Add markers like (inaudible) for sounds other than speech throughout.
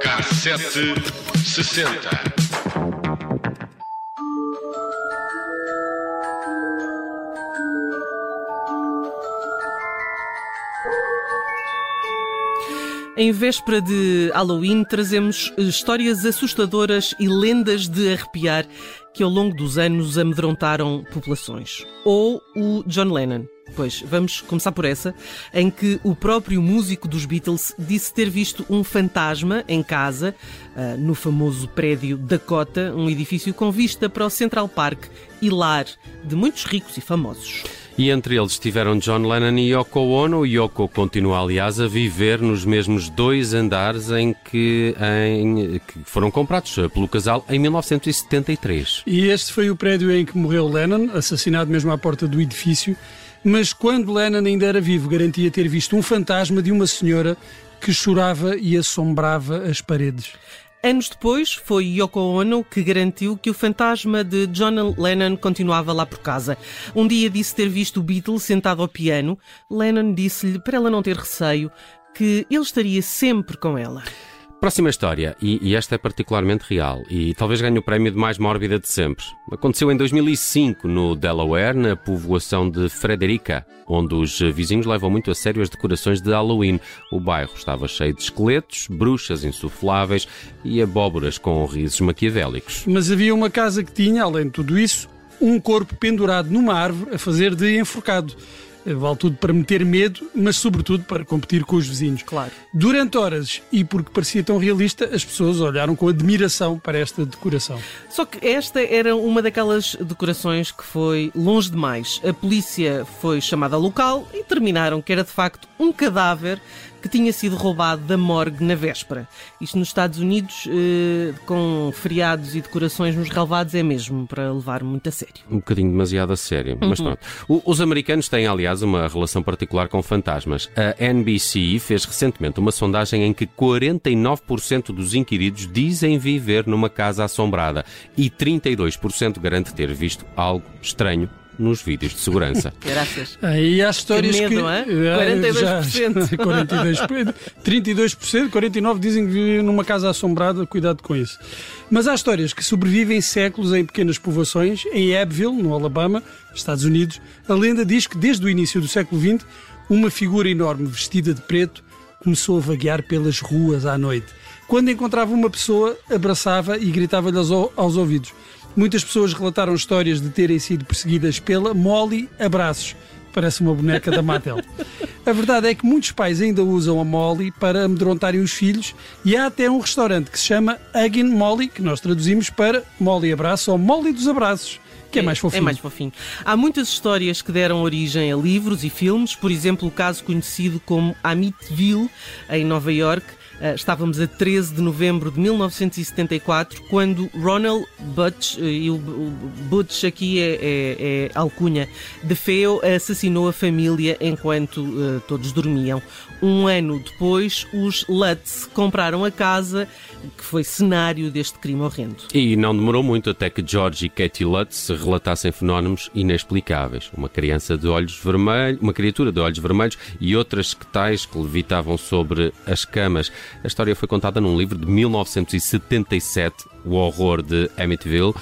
Cassete sessenta. Em véspera de Halloween, trazemos histórias assustadoras e lendas de arrepiar que ao longo dos anos amedrontaram populações. Ou o John Lennon. Pois, vamos começar por essa, em que o próprio músico dos Beatles disse ter visto um fantasma em casa, uh, no famoso prédio Dakota, um edifício com vista para o Central Park e lar de muitos ricos e famosos. E entre eles estiveram John Lennon e Yoko Ono. Yoko continua, aliás, a viver nos mesmos dois andares em que, em, que foram comprados pelo casal em 1973. E este foi o prédio em que morreu Lennon, assassinado mesmo à porta do edifício. Mas quando Lennon ainda era vivo, garantia ter visto um fantasma de uma senhora que chorava e assombrava as paredes. Anos depois, foi Yoko Ono que garantiu que o fantasma de John Lennon continuava lá por casa. Um dia disse ter visto o Beatle sentado ao piano. Lennon disse-lhe, para ela não ter receio, que ele estaria sempre com ela. Próxima história, e, e, esta é particularmente real, e talvez ganhe o prémio de mais mórbida de sempre. Aconteceu em 2005, no Delaware, na povoação de Frederica, onde os vizinhos levam muito a sério as decorações de Halloween. O bairro estava cheio de esqueletos, bruxas insufláveis e abóboras com risos maquiavélicos. Mas havia uma casa que tinha, além de tudo isso, um corpo pendurado numa árvore a fazer de enforcado. Vale tudo para meter medo, mas sobretudo para competir com os vizinhos. Claro. Durante horas, e porque parecia tão realista, as pessoas olharam com admiração para esta decoração. Só que esta era uma daquelas decorações que foi longe demais. A polícia foi chamada ao local e terminaram que era de facto um cadáver que tinha sido roubado da morgue na véspera. Isto nos Estados Unidos, eh, com feriados e decorações nos relevados, é mesmo para levar muito a sério. Um bocadinho demasiado a sério. Uhum. Mas pronto. O, os americanos têm, aliás, uma relação particular com fantasmas. A NBC fez recentemente uma sondagem em que 49% dos inquiridos dizem viver numa casa assombrada e 32% garante ter visto algo estranho nos vídeos de segurança. (laughs) Graças. Aí há histórias que... Medo, que... É? 42%. Já, 42%. 32%, 49% dizem que vivem numa casa assombrada, cuidado com isso. Mas há histórias que sobrevivem séculos em pequenas povoações, em Abbeville, no Alabama, Estados Unidos. A lenda diz que desde o início do século XX, uma figura enorme vestida de preto começou a vaguear pelas ruas à noite. Quando encontrava uma pessoa, abraçava e gritava-lhe aos, aos ouvidos. Muitas pessoas relataram histórias de terem sido perseguidas pela Molly Abraços. Parece uma boneca da Mattel. (laughs) A verdade é que muitos pais ainda usam a Molly para amedrontarem os filhos e há até um restaurante que se chama Huggin Molly, que nós traduzimos para Molly Abraço ou Molly dos Abraços. Que é, é mais fofinho. É mais fofinho. Há muitas histórias que deram origem a livros e filmes, por exemplo, o caso conhecido como Amityville, em Nova York, estávamos a 13 de novembro de 1974, quando Ronald Butch, eh, e o Butch aqui é, é, é alcunha, de Feo assassinou a família enquanto uh, todos dormiam. Um ano depois, os Lutz compraram a casa que foi cenário deste crime horrendo. E não demorou muito até que George e Katie Lutz relatassem fenómenos inexplicáveis. Uma criança de olhos vermelhos, uma criatura de olhos vermelhos e outras que tais que levitavam sobre as camas. A história foi contada num livro de 1977, O Horror de Amityville,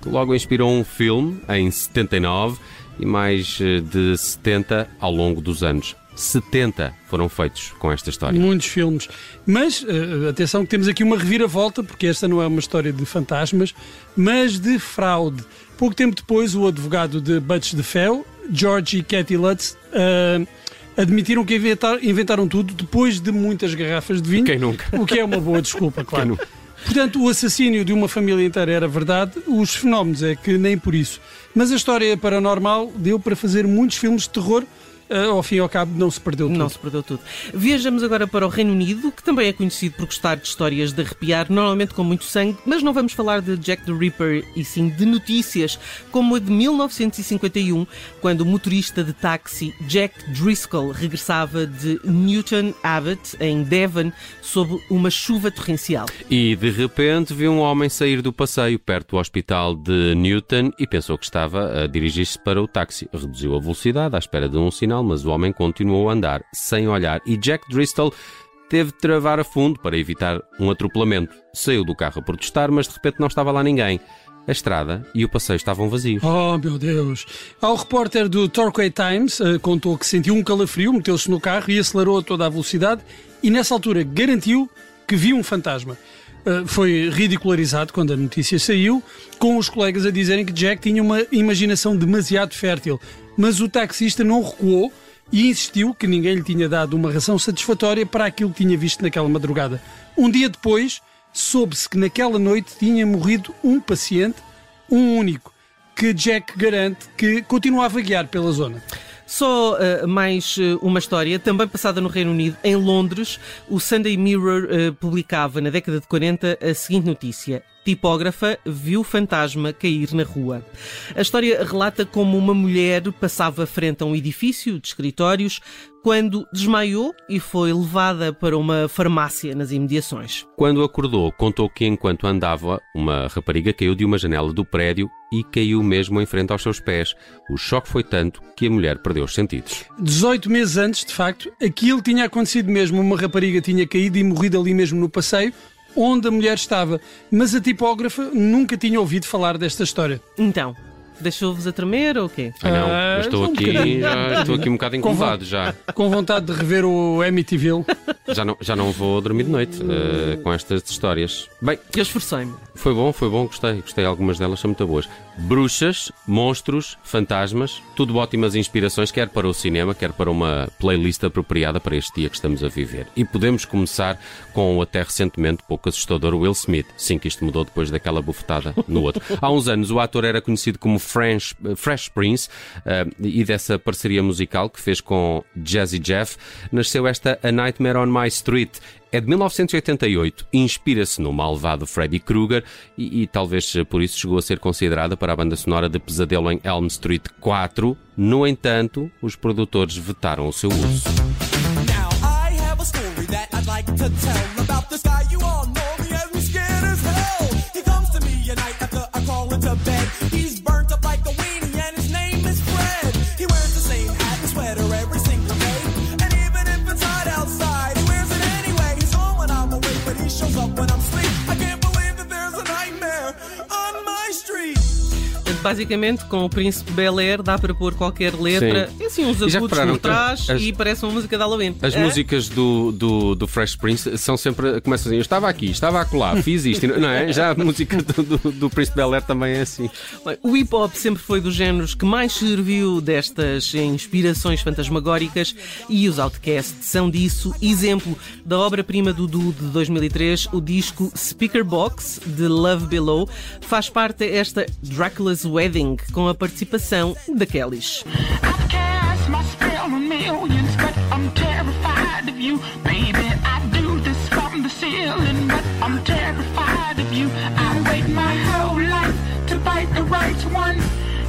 que logo inspirou um filme em 79 e mais eh, de 70 ao longo dos anos. 70 foram feitos com esta história. Muitos filmes. Mas, uh, atenção que temos aqui uma reviravolta, porque esta não é uma história de fantasmas, mas de fraude. Pouco tempo depois, o advogado de Butch de Fell, George e Cathy Lutz, uh, admitiram que inventar, inventaram tudo depois de muitas garrafas de vinho. Quem nunca? O que é uma boa desculpa, claro. Portanto, o assassínio de uma família inteira era verdade, os fenómenos é que nem por isso. Mas a história paranormal deu para fazer muitos filmes de terror ao fim e ao cabo não se perdeu tudo. Não se perdeu tudo. Viajamos agora para o Reino Unido, que também é conhecido por gostar de histórias de arrepiar, normalmente com muito sangue, mas não vamos falar de Jack the Ripper e sim de notícias, como a de 1951, quando o motorista de táxi Jack Driscoll regressava de Newton Abbot, em Devon, sob uma chuva torrencial. E de repente viu um homem sair do passeio perto do hospital de Newton e pensou que estava a dirigir-se para o táxi. Reduziu a velocidade à espera de um sinal, mas o homem continuou a andar sem olhar e Jack Driscoll teve de travar a fundo para evitar um atropelamento. Saiu do carro a protestar, mas de repente não estava lá ninguém. A estrada e o passeio estavam vazios. Oh, meu Deus! Ao repórter do Torquay Times, uh, contou que sentiu um calafrio, meteu-se no carro e acelerou a toda a velocidade e nessa altura garantiu que viu um fantasma. Uh, foi ridicularizado quando a notícia saiu, com os colegas a dizerem que Jack tinha uma imaginação demasiado fértil. Mas o taxista não recuou e insistiu que ninguém lhe tinha dado uma razão satisfatória para aquilo que tinha visto naquela madrugada. Um dia depois, soube-se que naquela noite tinha morrido um paciente, um único, que Jack garante que continuava a guiar pela zona. Só uh, mais uh, uma história, também passada no Reino Unido, em Londres, o Sunday Mirror uh, publicava na década de 40 a seguinte notícia tipógrafa viu fantasma cair na rua. A história relata como uma mulher passava frente a um edifício de escritórios quando desmaiou e foi levada para uma farmácia nas imediações. Quando acordou, contou que enquanto andava, uma rapariga caiu de uma janela do prédio e caiu mesmo em frente aos seus pés. O choque foi tanto que a mulher perdeu os sentidos. 18 meses antes, de facto, aquilo tinha acontecido mesmo. Uma rapariga tinha caído e morrido ali mesmo no passeio onde a mulher estava, mas a tipógrafa nunca tinha ouvido falar desta história. Então, Deixou-vos a tremer ou o quê? Ah, não, ah, estou, aqui, um já, (laughs) estou aqui um bocado incomodado já. Com vontade de rever o Amityville. Já não, já não vou dormir de noite uh, com estas histórias. Bem, eu esforcei-me. Foi bom, foi bom, gostei. Gostei, algumas delas são muito boas. Bruxas, monstros, fantasmas, tudo ótimas inspirações, quer para o cinema, quer para uma playlist apropriada para este dia que estamos a viver. E podemos começar com o até recentemente pouco assustador Will Smith. Sim, que isto mudou depois daquela bufetada no outro. Há uns anos o ator era conhecido como French, Fresh Prince uh, e dessa parceria musical que fez com Jazzy Jeff nasceu esta A Nightmare on My Street. É de 1988, inspira-se no malvado Freddy Krueger e, e, talvez por isso chegou a ser considerada para a banda sonora de Pesadelo em Elm Street 4. No entanto, os produtores vetaram o seu uso. Basicamente com o Príncipe Bel Air dá para pôr qualquer letra, Sim. assim uns agudos por trás as, e parece uma música de Halloween. As é? músicas do, do, do, Fresh Prince são sempre, começam assim, eu estava aqui, estava acolá, fiz isto, não é? Já a música do, do, do Príncipe Bel Air também é assim. O hip hop sempre foi dos géneros que mais serviu destas inspirações fantasmagóricas e os Outcasts são disso. Exemplo da obra-prima do Du de 2003, o disco Speaker Box de Love Below, faz parte esta Dracula's Wedding, com a participação da Kellys.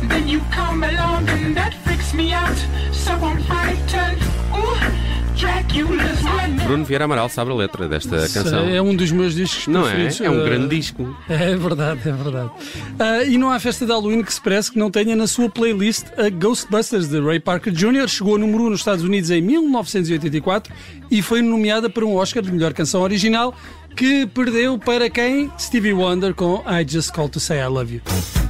Then you come along and that freaks me out, so I'm frightened. Bruno Vieira Amaral sabe a letra desta canção. É um dos meus discos não preferidos. Não é? É um grande disco. É verdade, é verdade. Uh, e não há festa de Halloween que se parece que não tenha na sua playlist a Ghostbusters de Ray Parker Jr. Chegou a número 1 nos Estados Unidos em 1984 e foi nomeada para um Oscar de melhor canção original que perdeu para quem? Stevie Wonder com I Just Call to Say I Love You.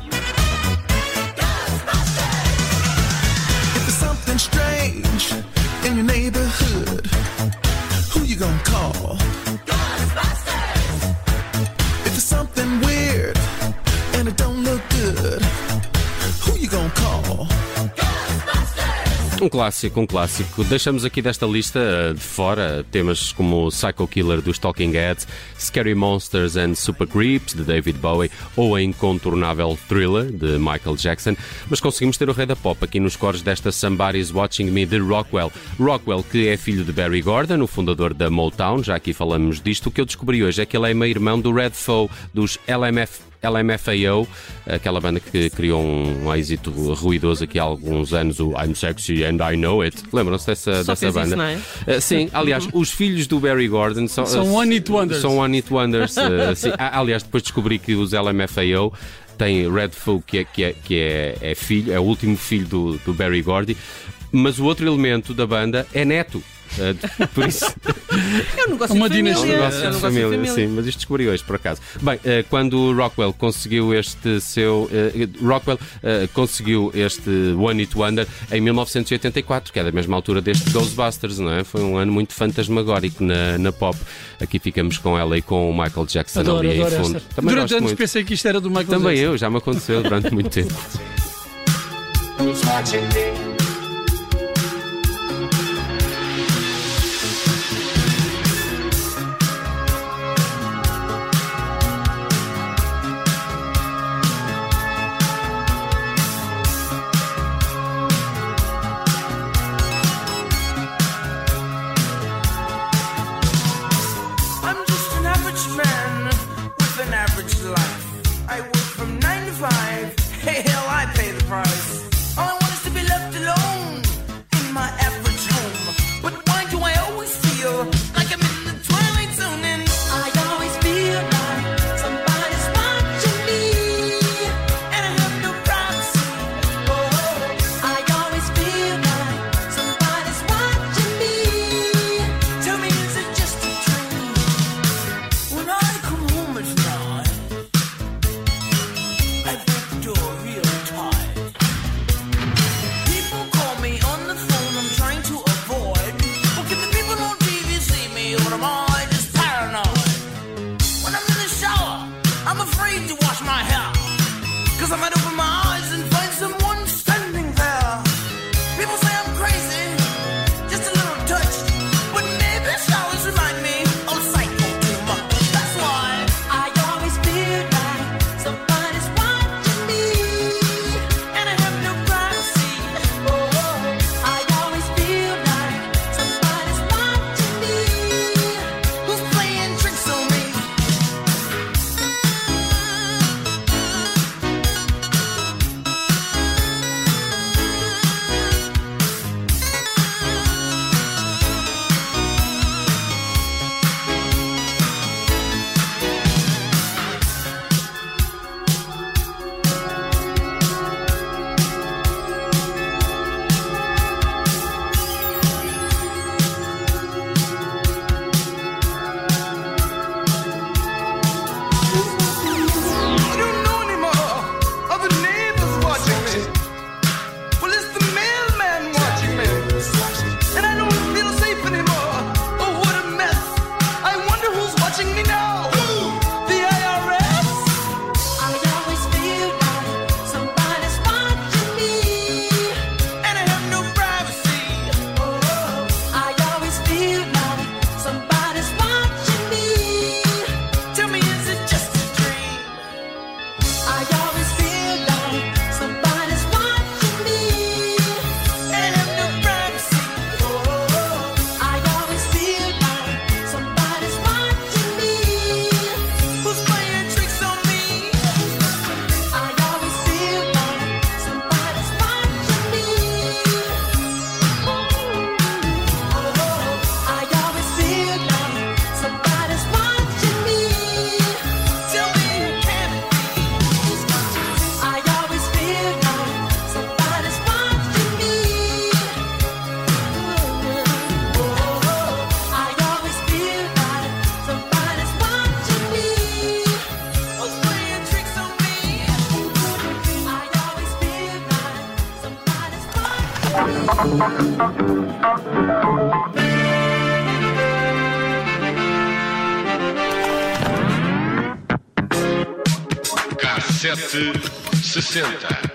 Clássico, um clássico. Deixamos aqui desta lista uh, de fora temas como Psycho Killer dos Talking Heads, Scary Monsters and Super Creeps de David Bowie ou a incontornável Thriller de Michael Jackson, mas conseguimos ter o rei da pop aqui nos cores desta Somebody's Watching Me de Rockwell. Rockwell, que é filho de Barry Gordon, o fundador da Motown, já aqui falamos disto. O que eu descobri hoje é que ele é meio-irmão do Red Foe dos LMF LMFAO, aquela banda que criou um êxito ruidoso aqui há alguns anos, o I'm Sexy and I Know It. Lembram-se dessa, dessa banda? Isso, não é? Uh, sim, aliás, os filhos do Barry Gordon são, São One Hit Wonders. São One Hit Wonders. uh, (laughs) sim. Aliás, depois descobri que os LMFAO têm Red Foe, que, é, que, é, que é, é filho, é o último filho do, do Barry Gordy, mas o outro elemento da banda é neto. Uh, por isso. É um negócio Uma de família. dinastia. É um negócio de família, de família. sim, mas isto descobri hoje, por acaso. Bem, eh, quando o Rockwell conseguiu este seu. eh, Rockwell eh, conseguiu este One It Wonder em 1984, que é da mesma altura deste Ghostbusters, não é? Foi um ano muito fantasmagórico na, na pop. Aqui ficamos com ela e com o Michael Jackson Adoro, ali adoro em fundo. esta. Também Durante anos muito. pensei que isto era do Michael Também Jackson. eu, já me aconteceu durante muito tempo. Cassete 60.